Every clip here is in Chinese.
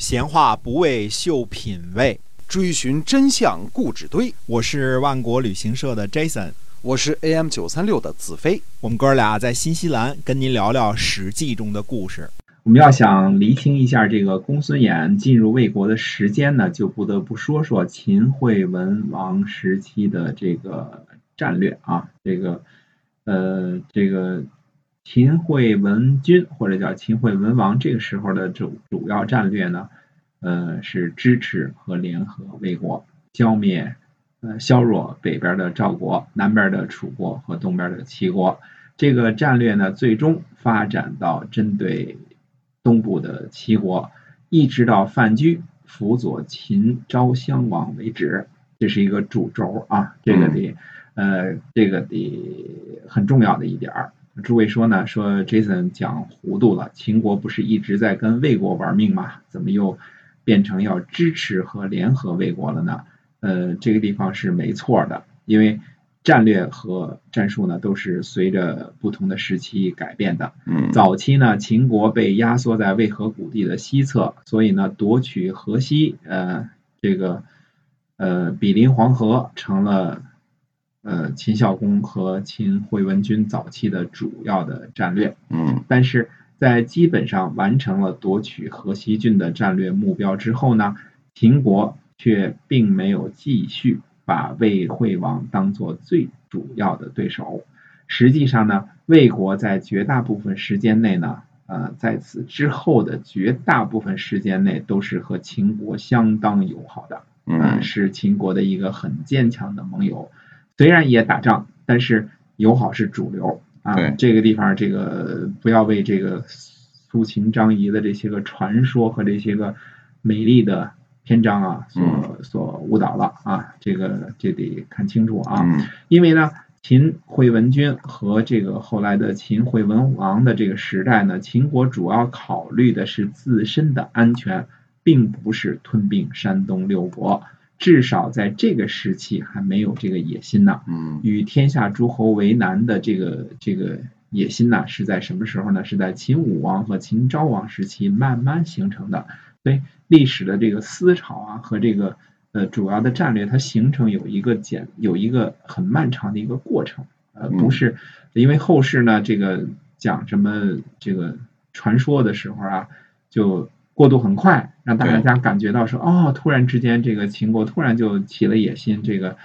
闲话不为秀品味，追寻真相固执堆。我是万国旅行社的 Jason，我是 AM 九三六的子飞。我们哥俩在新西兰跟您聊聊《史记》中的故事。我们要想厘清一下这个公孙衍进入魏国的时间呢，就不得不说说秦惠文王时期的这个战略啊。这个呃，这个秦惠文君或者叫秦惠文王，这个时候的主主要战略呢，呃，是支持和联合魏国，消灭呃削弱北边的赵国、南边的楚国和东边的齐国。这个战略呢，最终发展到针对。东部的齐国，一直到范雎辅佐秦昭襄王为止，这是一个主轴啊。这个得，呃，这个得很重要的一点儿。诸位说呢？说 Jason 讲糊涂了。秦国不是一直在跟魏国玩命吗？怎么又变成要支持和联合魏国了呢？呃，这个地方是没错的，因为。战略和战术呢，都是随着不同的时期改变的。嗯，早期呢，秦国被压缩在渭河谷地的西侧，所以呢，夺取河西，呃，这个，呃，比邻黄河，成了呃秦孝公和秦惠文君早期的主要的战略。嗯，但是在基本上完成了夺取河西郡的战略目标之后呢，秦国却并没有继续。把魏惠王当做最主要的对手，实际上呢，魏国在绝大部分时间内呢，呃，在此之后的绝大部分时间内都是和秦国相当友好的，嗯，是秦国的一个很坚强的盟友。虽然也打仗，但是友好是主流啊。这个地方，这个不要为这个苏秦张仪的这些个传说和这些个美丽的。篇章啊，所所误导了啊，这个这得看清楚啊，因为呢，秦惠文君和这个后来的秦惠文王的这个时代呢，秦国主要考虑的是自身的安全，并不是吞并山东六国，至少在这个时期还没有这个野心呢。嗯，与天下诸侯为难的这个这个野心呢，是在什么时候呢？是在秦武王和秦昭王时期慢慢形成的。所以历史的这个思潮啊，和这个呃主要的战略，它形成有一个简有一个很漫长的一个过程，呃，不是因为后世呢这个讲什么这个传说的时候啊，就过渡很快，让大家感觉到说哦，突然之间这个秦国突然就起了野心，这个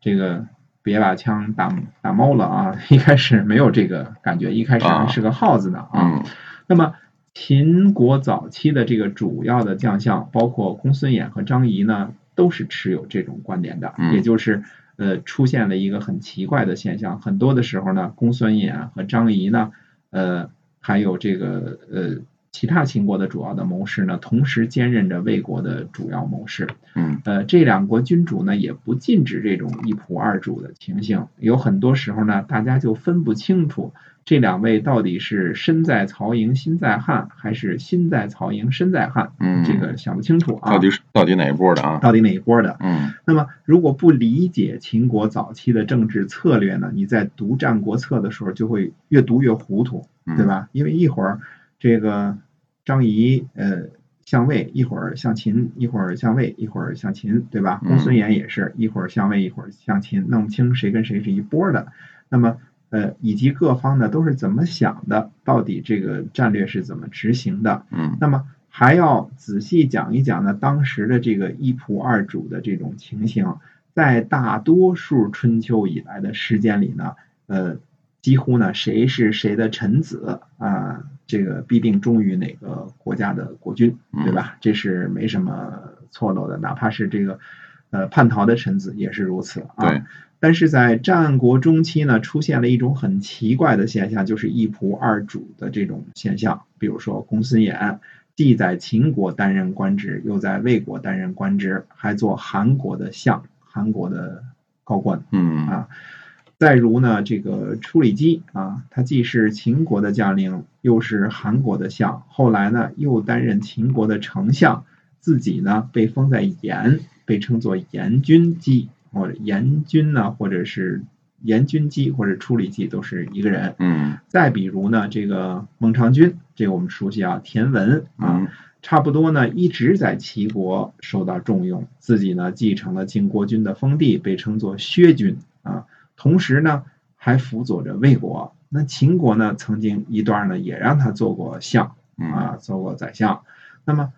这个别把枪打打猫了啊，一开始没有这个感觉，一开始还是个耗子呢啊，那么。秦国早期的这个主要的将相，包括公孙衍和张仪呢，都是持有这种观点的。也就是呃，出现了一个很奇怪的现象，很多的时候呢，公孙衍和张仪呢，呃，还有这个呃其他秦国的主要的谋士呢，同时兼任着魏国的主要谋士。嗯，呃，这两国君主呢，也不禁止这种一仆二主的情形。有很多时候呢，大家就分不清楚。这两位到底是身在曹营心在汉，还是心在曹营身在汉？嗯，这个想不清楚啊。到底是到底哪一波的啊？到底哪一波的？嗯。那么，如果不理解秦国早期的政治策略呢？你在读《战国策》的时候，就会越读越糊涂，对吧？因为一会儿这个张仪呃向魏，一会儿向秦，一会儿向魏，一会儿向秦，对吧？公孙衍也是一会儿向魏，一会儿向秦，弄不清谁跟谁是一波的。那么。呃，以及各方呢都是怎么想的？到底这个战略是怎么执行的？嗯，那么还要仔细讲一讲呢，当时的这个一仆二主的这种情形，在大多数春秋以来的时间里呢，呃，几乎呢谁是谁的臣子啊，这个必定忠于哪个国家的国君，对吧？这是没什么错漏的，哪怕是这个呃叛逃的臣子也是如此啊。但是在战国中期呢，出现了一种很奇怪的现象，就是一仆二主的这种现象。比如说公孙衍，既在秦国担任官职，又在魏国担任官职，还做韩国的相，韩国的高官。嗯啊，再如呢，这个处理机啊，他既是秦国的将领，又是韩国的相，后来呢又担任秦国的丞相，自己呢被封在延，被称作延君姬。或者严君呢，或者是严君姬，或者处理姬，都是一个人。嗯。再比如呢，这个孟尝君，这个我们熟悉啊，田文啊，差不多呢一直在齐国受到重用，自己呢继承了晋国君的封地，被称作薛君啊。同时呢还辅佐着魏国。那秦国呢曾经一段呢也让他做过相啊，做过宰相。那么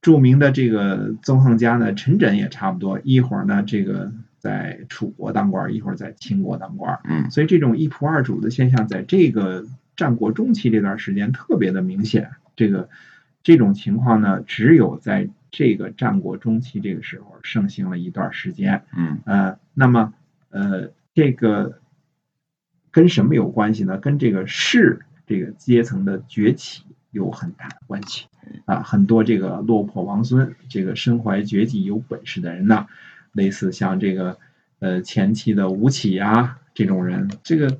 著名的这个纵横家呢陈轸也差不多，一会儿呢这个在楚国当官，一会儿在秦国当官。嗯，所以这种一仆二主的现象，在这个战国中期这段时间特别的明显。这个这种情况呢，只有在这个战国中期这个时候盛行了一段时间。嗯呃，那么呃，这个跟什么有关系呢？跟这个士这个阶层的崛起有很大的关系啊。很多这个落魄王孙，这个身怀绝技、有本事的人呢，类似像这个呃前期的吴起啊这种人，这个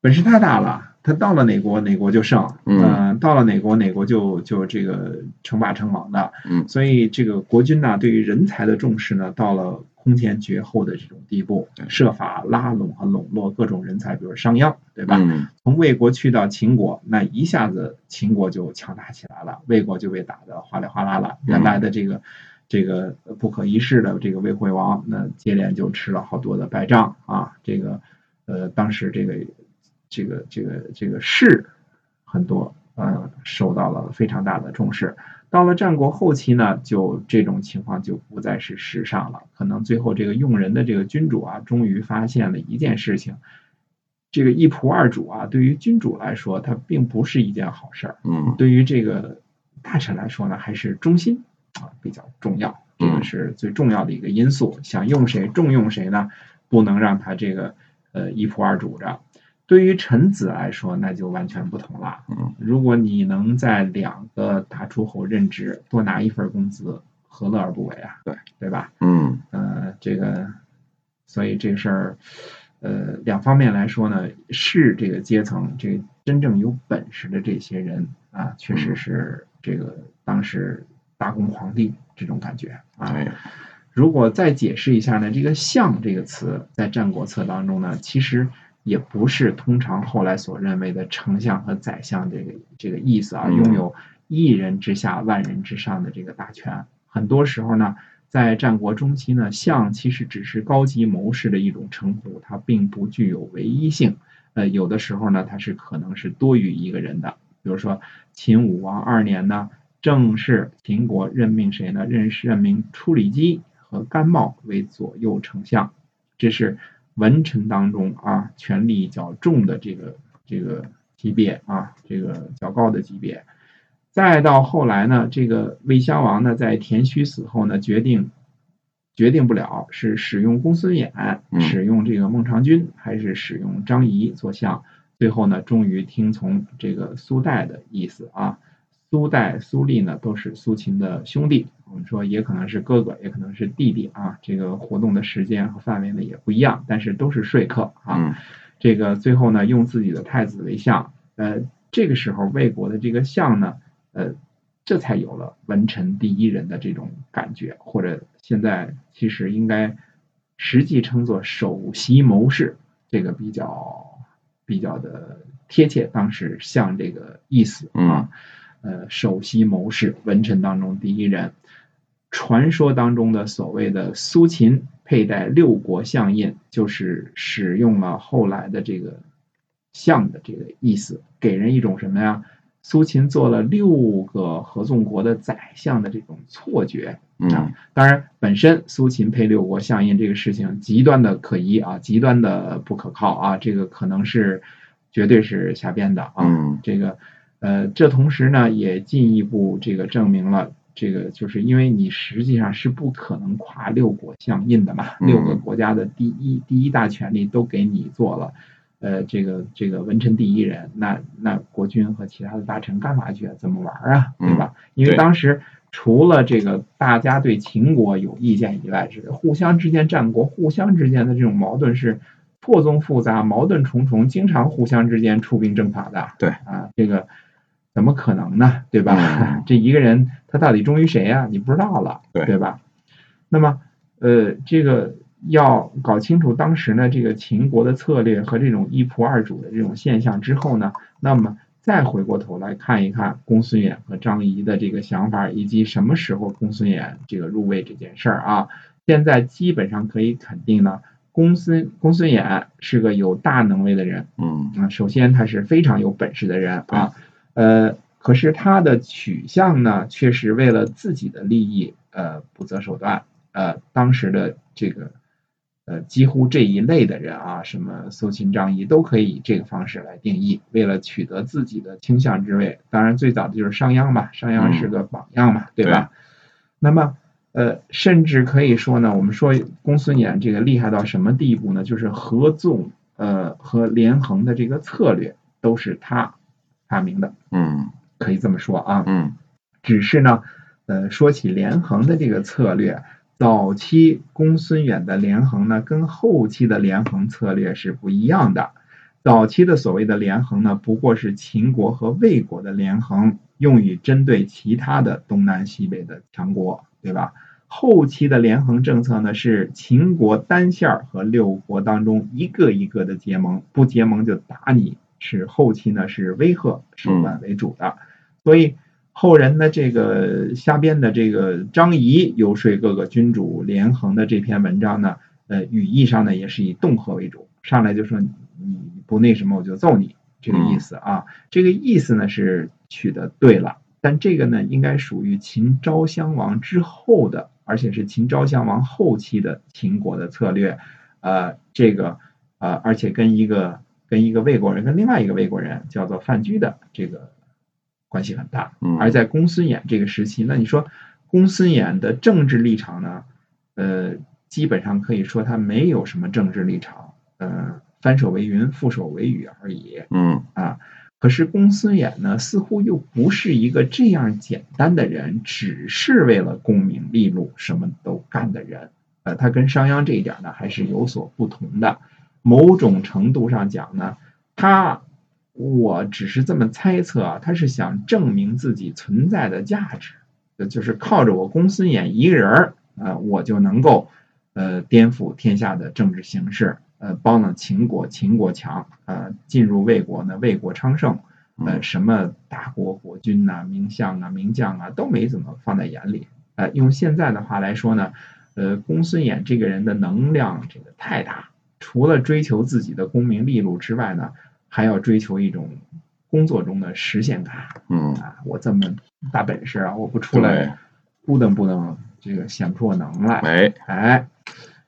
本事太大了。他到了哪国哪国就胜，嗯，到了哪国哪国就就这个称霸称王的，嗯，所以这个国君呢，对于人才的重视呢，到了空前绝后的这种地步，设法拉拢和笼络各种人才，比如商鞅，对吧？嗯，从魏国去到秦国，那一下子秦国就强大起来了，魏国就被打得哗里哗啦了。原来的这个这个不可一世的这个魏惠王，那接连就吃了好多的败仗啊，这个呃，当时这个。这个这个这个士很多，呃，受到了非常大的重视。到了战国后期呢，就这种情况就不再是时尚了。可能最后这个用人的这个君主啊，终于发现了一件事情：这个一仆二主啊，对于君主来说，它并不是一件好事儿。嗯，对于这个大臣来说呢，还是忠心啊比较重要，这个是最重要的一个因素。想用谁重用谁呢？不能让他这个呃一仆二主着。对于臣子来说，那就完全不同了。嗯，如果你能在两个大诸侯任职，多拿一份工资，何乐而不为啊？对，对吧？嗯，呃，这个，所以这事儿，呃，两方面来说呢，是这个阶层，这真正有本事的这些人啊，确实是这个当时大公皇帝这种感觉啊。如果再解释一下呢，这个“相”这个词在《战国策》当中呢，其实。也不是通常后来所认为的丞相和宰相这个这个意思啊，拥有一人之下万人之上的这个大权。很多时候呢，在战国中期呢，相其实只是高级谋士的一种称呼，它并不具有唯一性。呃，有的时候呢，它是可能是多于一个人的。比如说秦武王二年呢，正是秦国任命谁呢？任任命处理机和甘茂为左右丞相，这是。文臣当中啊，权力较重的这个这个级别啊，这个较高的级别。再到后来呢，这个魏襄王呢，在田须死后呢，决定决定不了是使用公孙衍，使用这个孟尝君，还是使用张仪做相。最后呢，终于听从这个苏代的意思啊。苏代、苏厉呢，都是苏秦的兄弟。我们说也可能是哥哥，也可能是弟弟啊。这个活动的时间和范围呢也不一样，但是都是说客啊。这个最后呢，用自己的太子为相。呃，这个时候魏国的这个相呢，呃，这才有了文臣第一人的这种感觉，或者现在其实应该实际称作首席谋士，这个比较比较的贴切。当时像这个意思啊。呃，首席谋士，文臣当中第一人。传说当中的所谓的苏秦佩戴六国相印，就是使用了后来的这个相的这个意思，给人一种什么呀？苏秦做了六个合纵国的宰相的这种错觉啊。当然，本身苏秦配六国相印这个事情极端的可疑啊，极端的不可靠啊，这个可能是绝对是瞎编的啊，这个。呃，这同时呢，也进一步这个证明了，这个就是因为你实际上是不可能跨六国相印的嘛，六个国家的第一第一大权力都给你做了，呃，这个这个文臣第一人，那那国君和其他的大臣干嘛去？怎么玩啊？对吧？因为当时除了这个大家对秦国有意见以外，是互相之间战国互相之间的这种矛盾是错综复杂、矛盾重重，经常互相之间出兵征伐的。对啊，这个。怎么可能呢？对吧？这一个人他到底忠于谁呀？你不知道了，对吧？那么，呃，这个要搞清楚当时呢这个秦国的策略和这种一仆二主的这种现象之后呢，那么再回过头来看一看公孙衍和张仪的这个想法，以及什么时候公孙衍这个入魏这件事儿啊，现在基本上可以肯定呢，公孙公孙衍是个有大能为的人嗯啊。首先他是非常有本事的人啊，呃，可是他的取向呢，却是为了自己的利益，呃，不择手段。呃，当时的这个。呃，几乎这一类的人啊，什么搜秦张仪都可以以这个方式来定义。为了取得自己的倾向之位，当然最早的就是商鞅吧，商鞅是个榜样嘛，对吧？那么，呃，甚至可以说呢，我们说公孙衍这个厉害到什么地步呢？就是合纵呃和连横的这个策略都是他发明的，嗯可以这么说啊。嗯只是呢，呃，说起连横的这个策略。早期公孙远的连横呢，跟后期的连横策略是不一样的。早期的所谓的连横呢，不过是秦国和魏国的连横，用于针对其他的东南西北的强国，对吧？后期的连横政策呢，是秦国单线和六国当中一个一个的结盟，不结盟就打你。是后期呢是威吓手段为主的，所以。后人的这个瞎编的这个张仪游说各个君主连横的这篇文章呢，呃，语义上呢也是以恫吓为主，上来就说你不那什么我就揍你这个意思啊，这个意思呢是取得对了，但这个呢应该属于秦昭襄王之后的，而且是秦昭襄王后期的秦国的策略，呃，这个呃，而且跟一个跟一个魏国人跟另外一个魏国人叫做范雎的这个。关系很大，而在公孙衍这个时期，那你说公孙衍的政治立场呢？呃，基本上可以说他没有什么政治立场，呃，翻手为云，覆手为雨而已。嗯啊，可是公孙衍呢，似乎又不是一个这样简单的人，只是为了功名利禄什么都干的人。呃，他跟商鞅这一点呢，还是有所不同的。某种程度上讲呢，他。我只是这么猜测啊，他是想证明自己存在的价值，就是靠着我公孙衍一个人儿啊，我就能够呃颠覆天下的政治形势，呃，帮了秦国，秦国强，呃，进入魏国呢，魏国昌盛，呃，什么大国国君呐、名相啊、名将啊，都没怎么放在眼里。呃，用现在的话来说呢，呃，公孙衍这个人的能量这个太大，除了追求自己的功名利禄之外呢。还要追求一种工作中的实现感，嗯。啊，我这么大本事啊，我不出来，不能不能这个显不出我能来，哎。哎，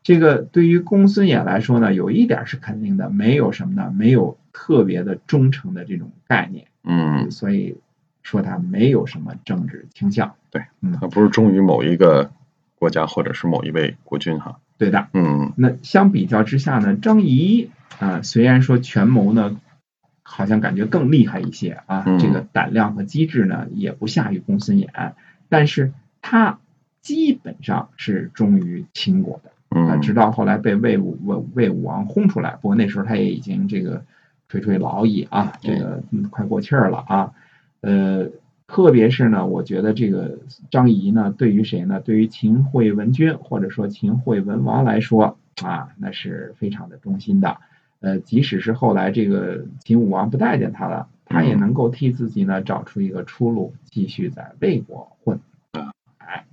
这个对于公孙衍来说呢，有一点是肯定的，没有什么呢，没有特别的忠诚的这种概念，嗯，所以说他没有什么政治倾向，对，嗯，他不是忠于某一个国家或者是某一位国君哈，对的，嗯，那相比较之下呢，张仪啊，虽然说权谋呢。好像感觉更厉害一些啊，这个胆量和机智呢也不下于公孙衍，但是他基本上是忠于秦国的啊，直到后来被魏武魏魏武王轰出来，不过那时候他也已经这个垂垂老矣啊，这个快过气儿了啊，呃，特别是呢，我觉得这个张仪呢，对于谁呢？对于秦惠文君或者说秦惠文王来说啊，那是非常的忠心的。呃，即使是后来这个秦武王不待见他了，他也能够替自己呢找出一个出路，继续在魏国混。哎，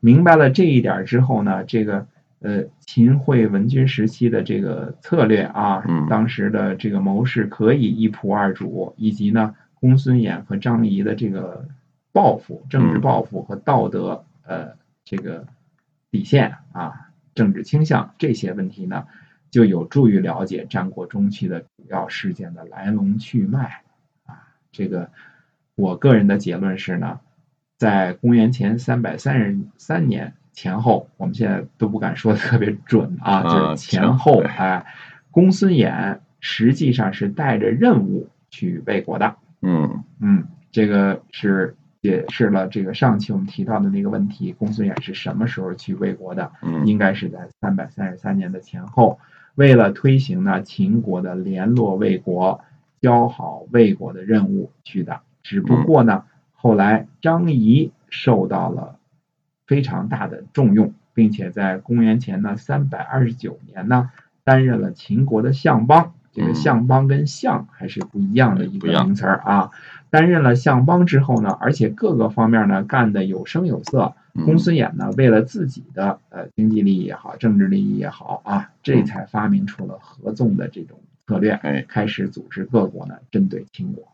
明白了这一点之后呢，这个呃秦惠文君时期的这个策略啊，当时的这个谋士可以一仆二主，以及呢公孙衍和张仪的这个抱负、政治抱负和道德呃这个底线啊、政治倾向这些问题呢。就有助于了解战国中期的主要事件的来龙去脉啊。这个我个人的结论是呢，在公元前三百三十三年前后，我们现在都不敢说的特别准啊，就是前后哎，公孙衍实际上是带着任务去魏国的。嗯。嗯，这个是解释了这个上期我们提到的那个问题：公孙衍是什么时候去魏国的？嗯，应该是在三百三十三年的前后。为了推行呢秦国的联络魏国、交好魏国的任务去的，只不过呢，后来张仪受到了非常大的重用，并且在公元前呢三百二十九年呢，担任了秦国的相邦，这个嗯相邦跟相还是不一样的一个名词儿啊。担任了相邦之后呢，而且各个方面呢干得有声有色。嗯公孙衍呢，为了自己的呃经济利益也好，政治利益也好啊，这才发明出了合纵的这种策略，哎，开始组织各国呢针对秦国。